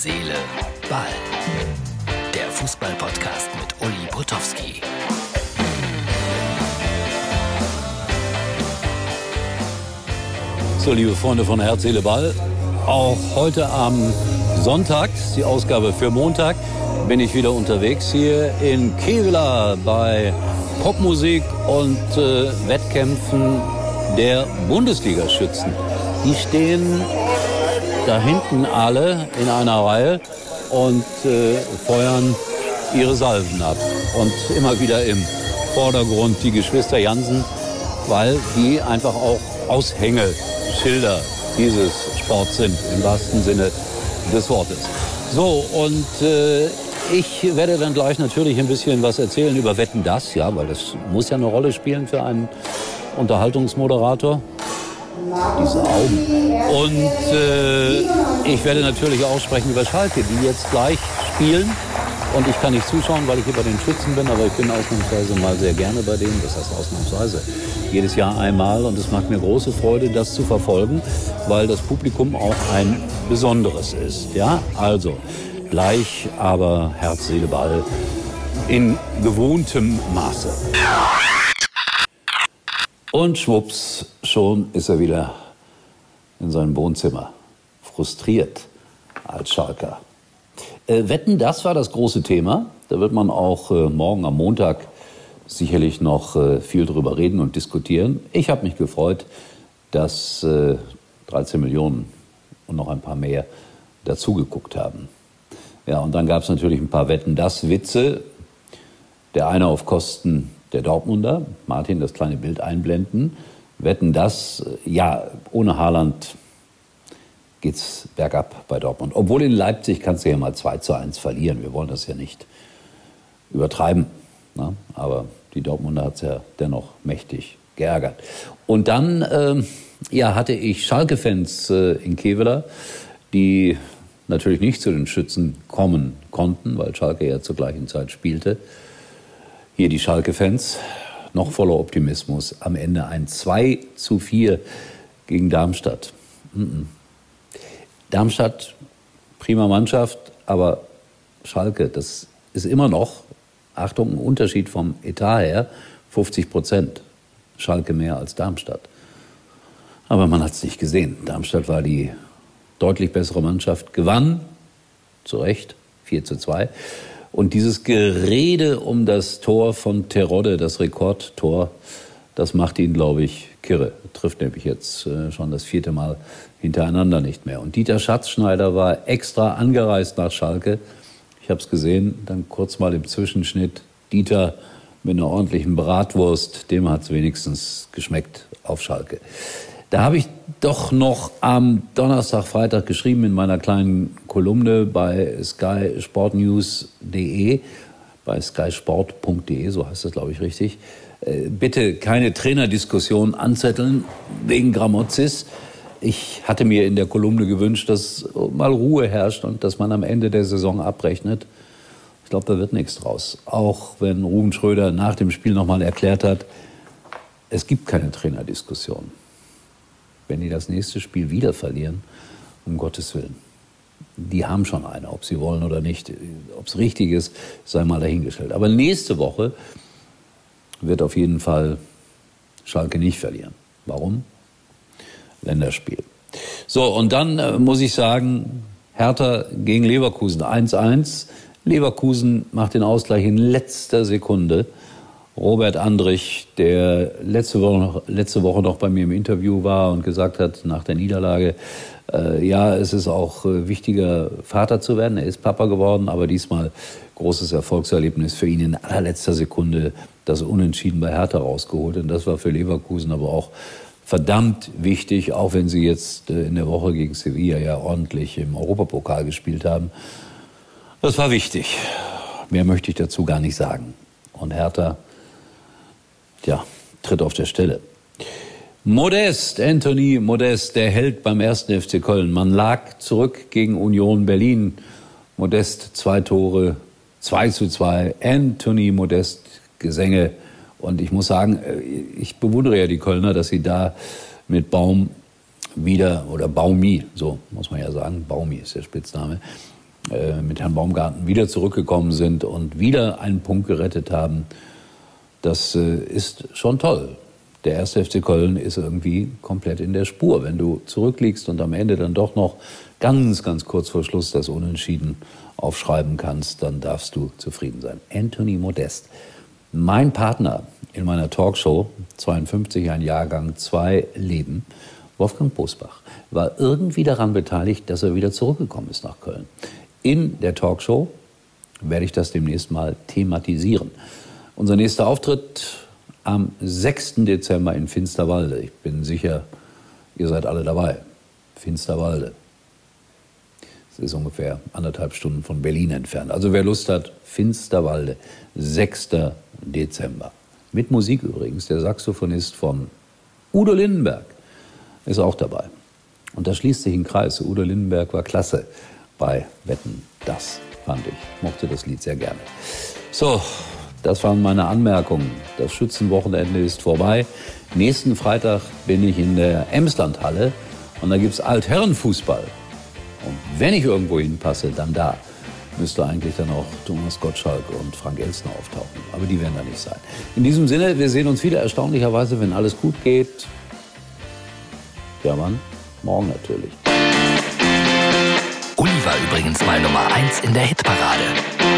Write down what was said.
Seele, Ball. Der Fußball-Podcast mit Uli Potowski. So, liebe Freunde von Herz, Seele, Ball. Auch heute am Sonntag, die Ausgabe für Montag, bin ich wieder unterwegs hier in Kevela bei Popmusik und äh, Wettkämpfen der Bundesliga-Schützen. Die stehen da hinten alle in einer Reihe und äh, feuern ihre Salven ab. Und immer wieder im Vordergrund die Geschwister Jansen, weil die einfach auch Aushängeschilder dieses Sports sind, im wahrsten Sinne des Wortes. So, und äh, ich werde dann gleich natürlich ein bisschen was erzählen über Wetten das, ja, weil das muss ja eine Rolle spielen für einen Unterhaltungsmoderator. Diese Augen. Und äh, ich werde natürlich auch sprechen über Schalke, die jetzt gleich spielen. Und ich kann nicht zuschauen, weil ich hier bei den Schützen bin, aber ich bin ausnahmsweise mal sehr gerne bei denen. Das heißt ausnahmsweise. Jedes Jahr einmal und es macht mir große Freude, das zu verfolgen, weil das Publikum auch ein besonderes ist. Ja, also gleich, aber Herz, Seele, Ball in gewohntem Maße. Und schwupps, schon ist er wieder in seinem Wohnzimmer, frustriert als Schalker. Äh, Wetten, das war das große Thema. Da wird man auch äh, morgen am Montag sicherlich noch äh, viel drüber reden und diskutieren. Ich habe mich gefreut, dass 13 Millionen und noch ein paar mehr dazugeguckt haben. Ja, und dann gab es natürlich ein paar Wetten, das Witze. Der eine auf Kosten der Dortmunder. Martin, das kleine Bild einblenden. Wetten das, ja, ohne Haaland geht's bergab bei Dortmund. Obwohl in Leipzig kannst du ja mal 2 zu 1 verlieren. Wir wollen das ja nicht übertreiben. Ne? Aber die Dortmunder hat es ja dennoch mächtig geärgert. Und dann äh, ja, hatte ich Schalke-Fans äh, in Kevela, die natürlich nicht zu den Schützen kommen konnten, weil Schalke ja zur gleichen Zeit spielte. Hier die Schalke-Fans, noch voller Optimismus. Am Ende ein 2 zu 4 gegen Darmstadt. Darmstadt, prima Mannschaft, aber Schalke, das ist immer noch, Achtung, ein Unterschied vom Etat her, 50 Prozent. Schalke mehr als Darmstadt. Aber man hat es nicht gesehen. Darmstadt war die deutlich bessere Mannschaft, gewann, zu Recht, 4 zu 2. Und dieses Gerede um das Tor von Terodde, das Rekordtor, das macht ihn, glaube ich, kirre. Trifft nämlich jetzt äh, schon das vierte Mal hintereinander nicht mehr. Und Dieter Schatzschneider war extra angereist nach Schalke. Ich habe es gesehen, dann kurz mal im Zwischenschnitt. Dieter mit einer ordentlichen Bratwurst, dem hat es wenigstens geschmeckt auf Schalke. Da habe ich doch noch am Donnerstag, Freitag geschrieben in meiner kleinen Kolumne bei skysportnews.de, bei skysport.de, so heißt das glaube ich richtig. Äh, bitte keine Trainerdiskussion anzetteln wegen Gramozis. Ich hatte mir in der Kolumne gewünscht, dass mal Ruhe herrscht und dass man am Ende der Saison abrechnet. Ich glaube, da wird nichts draus. Auch wenn Ruben Schröder nach dem Spiel nochmal erklärt hat, es gibt keine Trainerdiskussion wenn die das nächste Spiel wieder verlieren, um Gottes Willen. Die haben schon eine, ob sie wollen oder nicht. Ob es richtig ist, sei mal dahingestellt. Aber nächste Woche wird auf jeden Fall Schalke nicht verlieren. Warum? Länderspiel. So, und dann äh, muss ich sagen, Hertha gegen Leverkusen 1-1. Leverkusen macht den Ausgleich in letzter Sekunde. Robert Andrich, der letzte Woche, noch, letzte Woche noch bei mir im Interview war und gesagt hat, nach der Niederlage, äh, ja, es ist auch äh, wichtiger, Vater zu werden. Er ist Papa geworden, aber diesmal großes Erfolgserlebnis für ihn in allerletzter Sekunde das Unentschieden bei Hertha rausgeholt. Und das war für Leverkusen aber auch verdammt wichtig, auch wenn sie jetzt äh, in der Woche gegen Sevilla ja ordentlich im Europapokal gespielt haben. Das war wichtig. Mehr möchte ich dazu gar nicht sagen. Und Hertha ja, tritt auf der Stelle. Modest, Anthony Modest, der Held beim ersten FC Köln. Man lag zurück gegen Union Berlin. Modest, zwei Tore, 2 zu 2. Anthony Modest, Gesänge. Und ich muss sagen, äh, ich bewundere ja die Kölner, dass sie da mit Baum wieder, oder Baumi, so muss man ja sagen, Baumi ist der Spitzname, äh, mit Herrn Baumgarten wieder zurückgekommen sind und wieder einen Punkt gerettet haben. Das äh, ist schon toll. Der erste FC Köln ist irgendwie komplett in der Spur. Wenn du zurückliegst und am Ende dann doch noch ganz, ganz kurz vor Schluss das Unentschieden aufschreiben kannst, dann darfst du zufrieden sein. Anthony Modest, mein Partner in meiner Talkshow, 52, ein Jahrgang, zwei Leben, Wolfgang Bosbach, war irgendwie daran beteiligt, dass er wieder zurückgekommen ist nach Köln. In der Talkshow werde ich das demnächst mal thematisieren. Unser nächster Auftritt am 6. Dezember in Finsterwalde. Ich bin sicher, ihr seid alle dabei. Finsterwalde. Es ist ungefähr anderthalb Stunden von Berlin entfernt. Also wer Lust hat, Finsterwalde, 6. Dezember. Mit Musik übrigens. Der Saxophonist von Udo Lindenberg ist auch dabei. Und da schließt sich ein Kreis. Udo Lindenberg war klasse bei Wetten. Das fand ich. Mochte das Lied sehr gerne. So, das waren meine Anmerkungen. Das Schützenwochenende ist vorbei. Nächsten Freitag bin ich in der Emslandhalle und da gibt es Altherrenfußball. Und wenn ich irgendwo hinpasse, dann da. Müsste eigentlich dann auch Thomas Gottschalk und Frank Elstner auftauchen. Aber die werden da nicht sein. In diesem Sinne, wir sehen uns wieder erstaunlicherweise, wenn alles gut geht. Ja, Mann, morgen natürlich. Uli war übrigens mal Nummer 1 in der Hitparade.